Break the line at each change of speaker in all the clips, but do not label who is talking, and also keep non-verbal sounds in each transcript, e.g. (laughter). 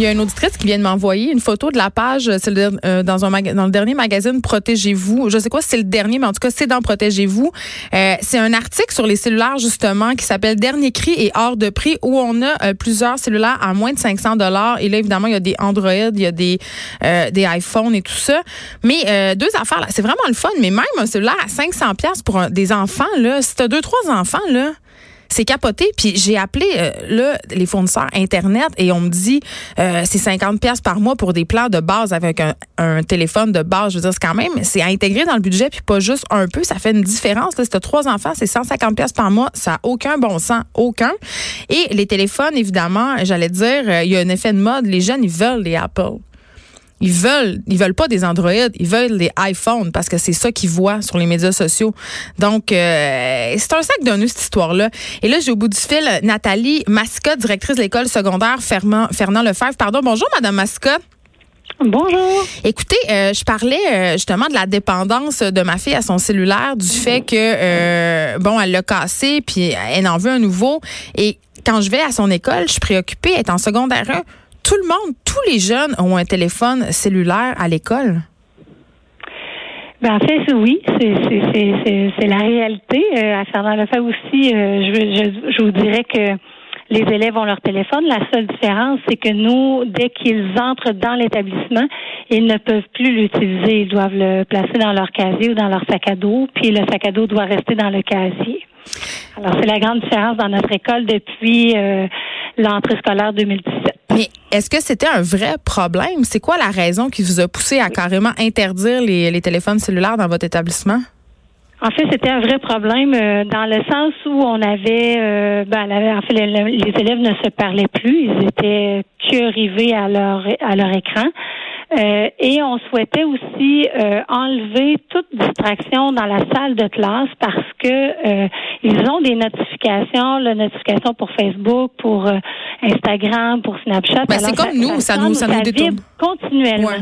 Il y a une auditrice qui vient de m'envoyer une photo de la page, le, euh, dans, un dans le dernier magazine Protégez-vous. Je sais pas si c'est le dernier, mais en tout cas, c'est dans Protégez-vous. Euh, c'est un article sur les cellulaires, justement, qui s'appelle Dernier cri et hors de prix, où on a euh, plusieurs cellulaires à moins de 500 dollars. Et là, évidemment, il y a des Android, il y a des, euh, des iPhones et tout ça. Mais euh, deux affaires, là, c'est vraiment le fun. Mais même un cellulaire à 500 pièces pour des enfants, là, si t'as deux, trois enfants, là, c'est capoté. Puis j'ai appelé euh, là, les fournisseurs Internet et on me dit euh, c'est 50 pièces par mois pour des plans de base avec un, téléphone de base. Je veux dire, c'est quand même, c'est à intégrer dans le budget puis pas juste un peu. Ça fait une différence. Là. Si as trois enfants, c'est 150 pièces par mois. Ça n'a aucun bon sens. Aucun. Et les téléphones, évidemment, j'allais dire, euh, il y a un effet de mode. Les jeunes, ils veulent les Apple. Ils veulent, ils veulent pas des Android, ils veulent des iPhones parce que c'est ça qu'ils voient sur les médias sociaux. Donc, euh, c'est un sac d'un nœud, cette histoire-là. Et là, j'ai au bout du fil Nathalie Mascotte, directrice de l'école secondaire Fernand, Fernand Lefebvre. Pardon, bonjour, Madame Mascotte.
Bonjour.
Écoutez, euh, je parlais euh, justement de la dépendance de ma fille à son cellulaire, du fait que euh, bon, elle l'a cassé, puis elle en veut un nouveau. Et quand je vais à son école, je suis préoccupée. Elle est en secondaire 1. Tout le monde, tous les jeunes ont un téléphone cellulaire à l'école?
Ben, en fait, oui, c'est la réalité. Euh, à Fernand Lefebvre aussi, euh, je, je, je vous dirais que les élèves ont leur téléphone. La seule différence, c'est que nous, dès qu'ils entrent dans l'établissement, ils ne peuvent plus l'utiliser. Ils doivent le placer dans leur casier ou dans leur sac à dos, puis le sac à dos doit rester dans le casier. Alors, c'est la grande différence dans notre école depuis euh, l'entrée scolaire 2017.
Mais est-ce que c'était un vrai problème? C'est quoi la raison qui vous a poussé à carrément interdire les, téléphones cellulaires dans votre établissement?
En fait, c'était un vrai problème euh, dans le sens où on avait, euh, ben, en fait, le- le- les élèves ne se parlaient plus, ils étaient que rivés à leur à leur écran. Euh, et on souhaitait aussi euh, enlever toute distraction dans la salle de classe parce que euh, ils ont des notifications, la notification pour Facebook, pour euh, Instagram, pour Snapchat.
Ben, c'est comme nous, ça nous- ça nous détourne.
vibre continuellement.
Ouais.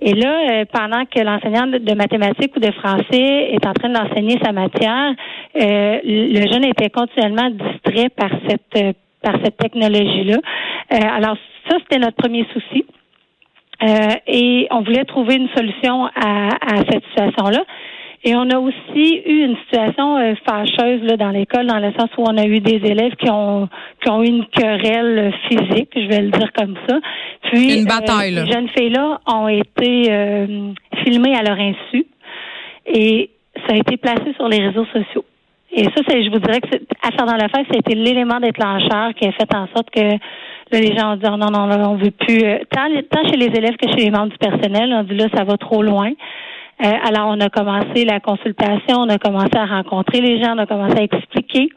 Et là, euh, pendant que l'enseignant de, de mathématiques ou de français est en train d'enseigner sa matière, euh, le jeune était continuellement distrait par cette euh, par cette technologie-là. Euh, alors ça, c'était notre premier souci. Euh, et on voulait trouver une solution à, à cette situation-là. Et on a aussi eu une situation euh, fâcheuse là, dans l'école, dans le sens où on a eu des élèves qui ont qui ont eu une querelle physique, je vais le dire comme ça. Puis
Une bataille,
euh,
là.
ces jeunes filles-là ont été euh, filmées à leur insu et ça a été placé sur les réseaux sociaux. Et ça, c'est, je vous dirais que à faire dans ça a été l'élément déclencheur qui a fait en sorte que là, les gens ont dit oh, non, non, là, on veut plus. euh, Tant, tant chez les élèves que chez les membres du personnel, on dit là, ça va trop loin. Euh, alors, on a commencé la consultation, on a commencé à rencontrer les gens, on a commencé à expliquer.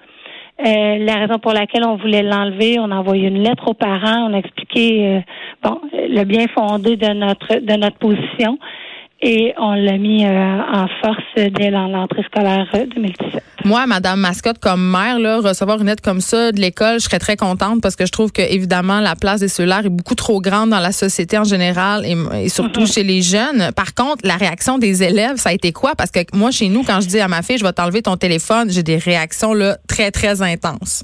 Euh, la raison pour laquelle on voulait l'enlever, on a envoyé une lettre aux parents, on a expliqué euh, bon le bien fondé de notre de notre position et on l'a mis euh, en force dès l'en- l'entrée scolaire euh, 2017.
Moi, Madame Mascotte, comme mère, là, recevoir une lettre comme ça de l'école, je serais très contente parce que je trouve que évidemment la place des cellulaires est beaucoup trop grande dans la société en général et, et surtout chez les jeunes. Par contre, la réaction des élèves, ça a été quoi? Parce que moi, chez nous, quand je dis à ma fille, je vais t'enlever ton téléphone, j'ai des réactions là très très intenses.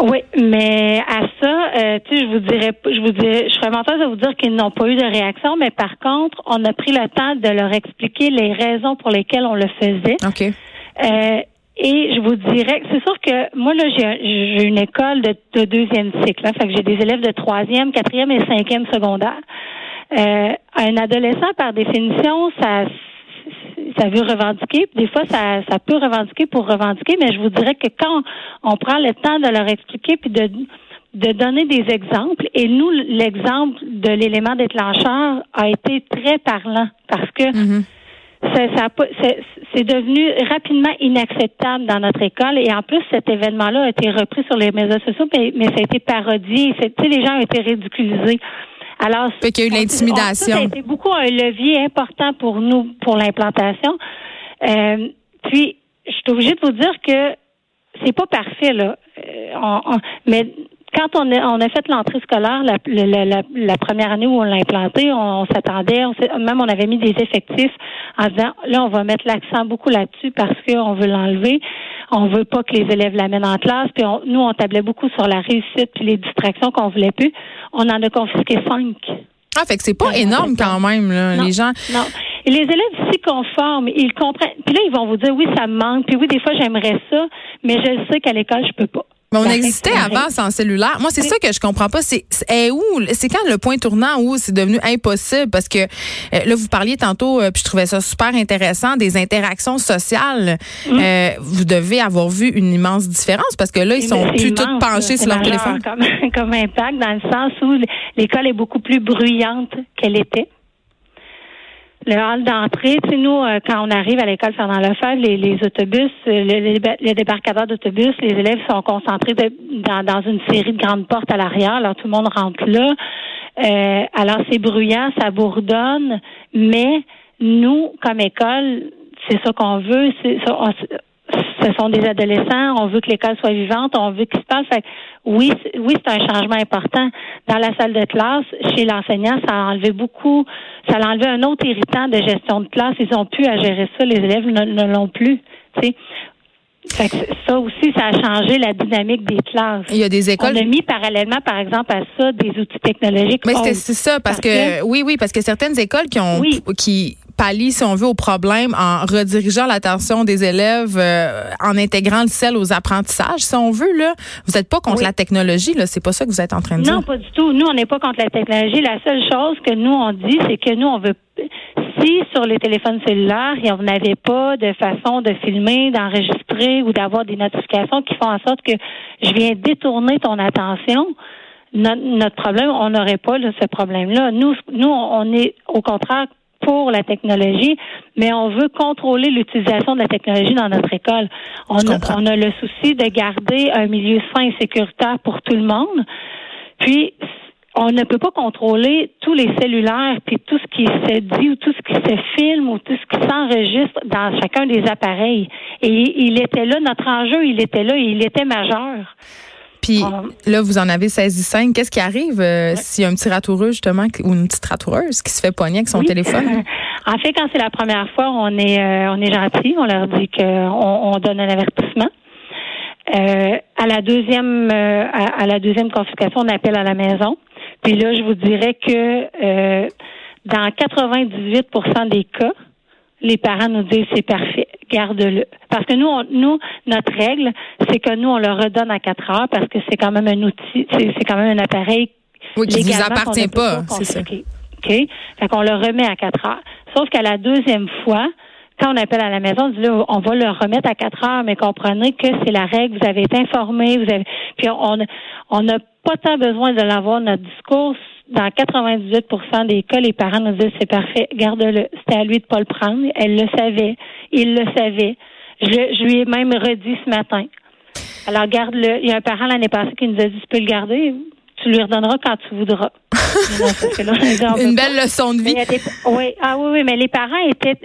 Oui, mais à ça, euh, tu sais, je vous dirais, je vous dirais, je serais menteuse de vous dire qu'ils n'ont pas eu de réaction, mais par contre, on a pris le temps de leur expliquer les raisons pour lesquelles on le faisait.
Ok.
Euh, et je vous dirais, c'est sûr que moi là, j'ai j'ai une école de, de deuxième cycle, hein, fait que j'ai des élèves de troisième, quatrième et cinquième secondaire. Euh, un adolescent, par définition, ça ça veut revendiquer. Des fois, ça, ça peut revendiquer pour revendiquer, mais je vous dirais que quand on prend le temps de leur expliquer puis de de donner des exemples, et nous, l'exemple de l'élément déclencheur a été très parlant parce que a pas- c'est devenu rapidement inacceptable dans notre école et en plus cet événement-là a été repris sur les médias sociaux mais, mais ça a été parodié tu sais les gens ont été ridiculisés Alors,
fait qu'il y a eu
on-
l'intimidation.
Ça a été beaucoup un levier important pour nous pour l'implantation. Euh, puis, je suis obligée de vous dire que c'est pas parfait là. Euh, on- on- mais quand on a, on a fait l'entrée scolaire la, la, la- la première année où on l'a implanté, on, on s'attendait, on s'est- même on avait mis des effectifs en disant là on va mettre l'accent beaucoup là-dessus parce qu'on veut l'enlever, on veut pas que les élèves l'amènent en classe, puis on- nous on tablait beaucoup sur la réussite puis les distractions qu'on voulait plus. On en a confisqué cinq.
Ah, fait que c'est pas
Ouais,
énorme quand même, là.
Non,
Les gens.
Non. Et les élèves s'y conforment, ils comprennent. Puis là, ils vont vous dire oui, ça me manque. Puis oui, des fois, j'aimerais ça, mais je sais qu'à l'école, je peux pas.
Mais on
Ben,
existait avant sans cellulaire. Moi, c'est ça que je comprends pas. C'est est où C'est quand le point tournant où c'est devenu impossible? Parce que euh, là vous parliez tantôt, euh, puis je trouvais ça super intéressant des interactions sociales.
Mm.
Euh, vous devez avoir vu une immense différence parce que là ils sont plus tous penchés sur leur téléphone.
Comme, (laughs) comme impact, dans le sens où l'école est beaucoup plus bruyante qu'elle était. Le hall d'entrée, tu sais, nous, euh, quand on arrive à l'école Fernand Lefebvre, les, les autobus, euh, le, le, d'autobus, les élèves sont concentrés dans, dans une série de grandes portes à l'arrière. Alors, tout le monde rentre là. Euh, alors, c'est bruyant, ça bourdonne, mais nous, comme école, c'est ça qu'on veut. C'est ça, on- ce sont des adolescents, on veut que l'école soit vivante, on veut qu'ils se parlent. Fait que oui, oui, c'est un changement important. Dans la salle de classe, chez l'enseignant, ça a enlevé beaucoup, ça a enlevé un autre irritant de gestion de classe. Ils ont pu à gérer ça, les élèves ne, ne l'ont plus. tu sais. Fait que ça aussi, ça a changé la dynamique des classes.
Il y a des écoles.
On a mis parallèlement, par exemple, à ça, des outils technologiques.
Mais c'est c'est ça, parce,
Parce
que,
que-
oui, oui, parce que certaines écoles qui ont
Oui.
qui pallient, si on veut, au problème en redirigeant l'attention des élèves, euh, en intégrant le sel aux apprentissages, si on veut, là. Vous n'êtes pas contre
Oui.
la technologie, là. C'est pas ça que vous êtes en train de dire.
Non, pas du tout. Nous, on n'est pas contre la technologie. La seule chose que nous, on dit, c'est que nous, on veut. Si sur les téléphones cellulaires, on n'avait pas de façon de filmer, d'enregistrer ou d'avoir des notifications qui font en sorte que je viens détourner ton attention, notre, notre problème, on n'aurait pas là, ce problème-là. Nous, nous, on est au contraire pour la technologie, mais on veut contrôler l'utilisation de la technologie dans notre école. On a, on a le souci de garder un milieu sain et sécuritaire pour tout le monde. Puis, on ne peut pas contrôler tous les cellulaires, puis tout ce qui se dit ou tout ce qui se filme ou tout ce qui s'enregistre dans chacun des appareils. Et il était là, notre enjeu, il était là et il était majeur.
Puis
Ah.
là, vous en avez saisi cinq. Qu'est-ce qui arrive euh, s'il y a un petit ratoureux, justement, ou une petite ratoureuse qui se fait pogner avec son
Oui.
téléphone? (laughs)
en fait, quand c'est la première fois, on est euh, on est gentil, on leur dit qu'on on donne un avertissement. Euh, à la deuxième à, à la deuxième confiscation, on appelle à la maison. Puis là, je vous dirais que dans 98% des cas, les parents nous disent c'est parfait, garde-le. Parce que nous, on- nous, notre règle, c'est que nous, on le redonne à 4 heures parce que c'est quand même un outil, c'est quand même un appareil
Oui, qui ne vous appartient pas, c'est ça.
OK? Fait qu'on le remet à 4 heures. Sauf qu'à la deuxième fois, quand on appelle à la maison, on dit là, on va le remettre à 4 heures, mais comprenez que c'est la règle, vous avez été informé, vous avez puis on on n'a pas tant besoin de l'avoir notre discours. Dans 98% des cas, les parents nous disent c'est parfait, garde-le. C'était à lui de pas le prendre. Elle le savait. Il le savait. Je, je lui ai même redit ce matin. Alors garde-le. Il y a un parent l'année passée qui nous a dit tu peux le garder. Tu lui redonneras quand tu voudras. (laughs) Non, là,
Une belle leçon de vie.
des- oui, ah oui, oui, mais les parents étaient.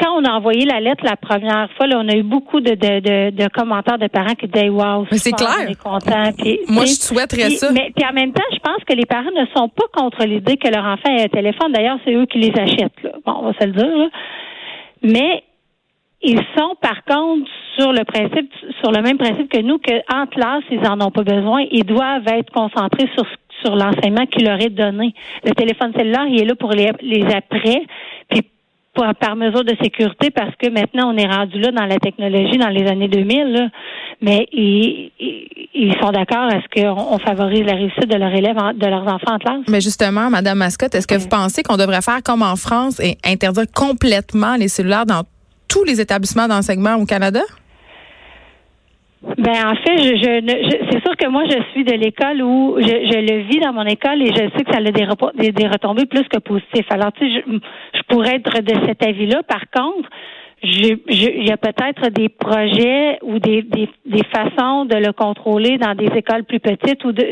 Quand on a envoyé la lettre la première fois, là, on a eu beaucoup de, de, de, de commentaires de parents qui disaient Wow,
Mais c'est clair.
On est content. Puis,
Moi,
tu
je souhaiterais
puis-
ça.
Mais puis en même temps, je pense que les parents ne sont pas contre l'idée que leur enfant ait un téléphone. D'ailleurs, c'est eux qui les achètent. Là. Bon, on va se le dire. là. Mais ils sont, par contre, sur le principe, sur le même principe que nous, qu'en classe, ils en ont pas besoin. Ils doivent être concentrés sur sur l'enseignement qui leur est donné. Le téléphone cellulaire, il est là pour les, les après, puis par, par mesure de sécurité, parce que maintenant, on est rendu là dans la technologie dans les années 2000, là. mais ils, sont d'accord à ce qu'on on favorise la réussite de leurs élèves, en- de leurs enfants en classe.
Mais justement, Madame Mascotte, est-ce que vous pensez qu'on devrait faire comme en France et interdire complètement les cellulaires dans tous les établissements d'enseignement au Canada?
Ben en fait, je, je, je- c'est sûr que moi je suis de l'école où je, je le vis dans mon école et je sais que ça a des, des, retombées plus que positives. Alors tu sais, je, je pourrais être de cet avis-là. Par contre, il y a peut-être des projets ou des, des, des façons de le contrôler dans des écoles plus petites ou de,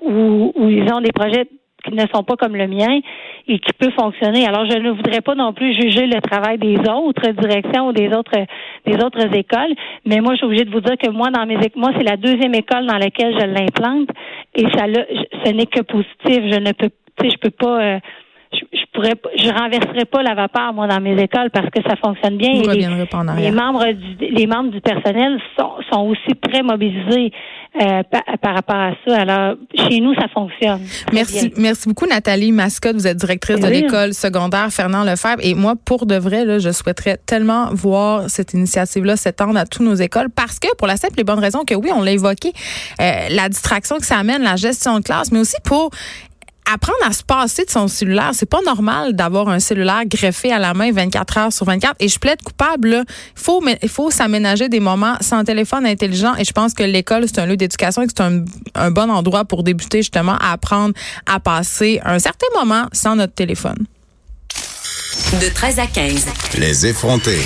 où, où ils ont des projets qui ne sont pas comme le mien et qui peut fonctionner. Alors, je ne voudrais pas non plus juger le travail des autres directions ou des autres des autres écoles, mais moi, je suis obligée de vous dire que moi, dans mes moi, c'est la deuxième école dans laquelle je l'implante et ça, ce n'est que positif. Je ne peux, tu sais, je peux pas. Euh, je, pourrais je renverserai pas la vapeur moi dans mes écoles parce que ça fonctionne bien
et
les, membres du les membres du personnel sont, sont aussi très mobilisés euh, par, rapport à ça. Alors chez nous ça fonctionne.
Merci merci beaucoup Nathalie Mascotte, vous êtes directrice de l'école secondaire Fernand Lefebvre et moi pour de vrai là, je souhaiterais tellement voir cette initiative là s'étendre à toutes nos écoles parce que pour la simple et bonne raison que oui, on l'a évoqué euh, la distraction que ça amène, la gestion de classe, mais aussi pour apprendre à se passer de son cellulaire. C'est pas normal d'avoir un cellulaire greffé à la main 24 heures sur 24. Et je plaide coupable. Il faut, il faut s'aménager des moments sans téléphone intelligent. Et je pense que l'école, c'est un lieu d'éducation et que c'est un, un bon endroit pour débuter justement à apprendre à passer un certain moment sans notre téléphone.
De 13 à 15. Les effrontés.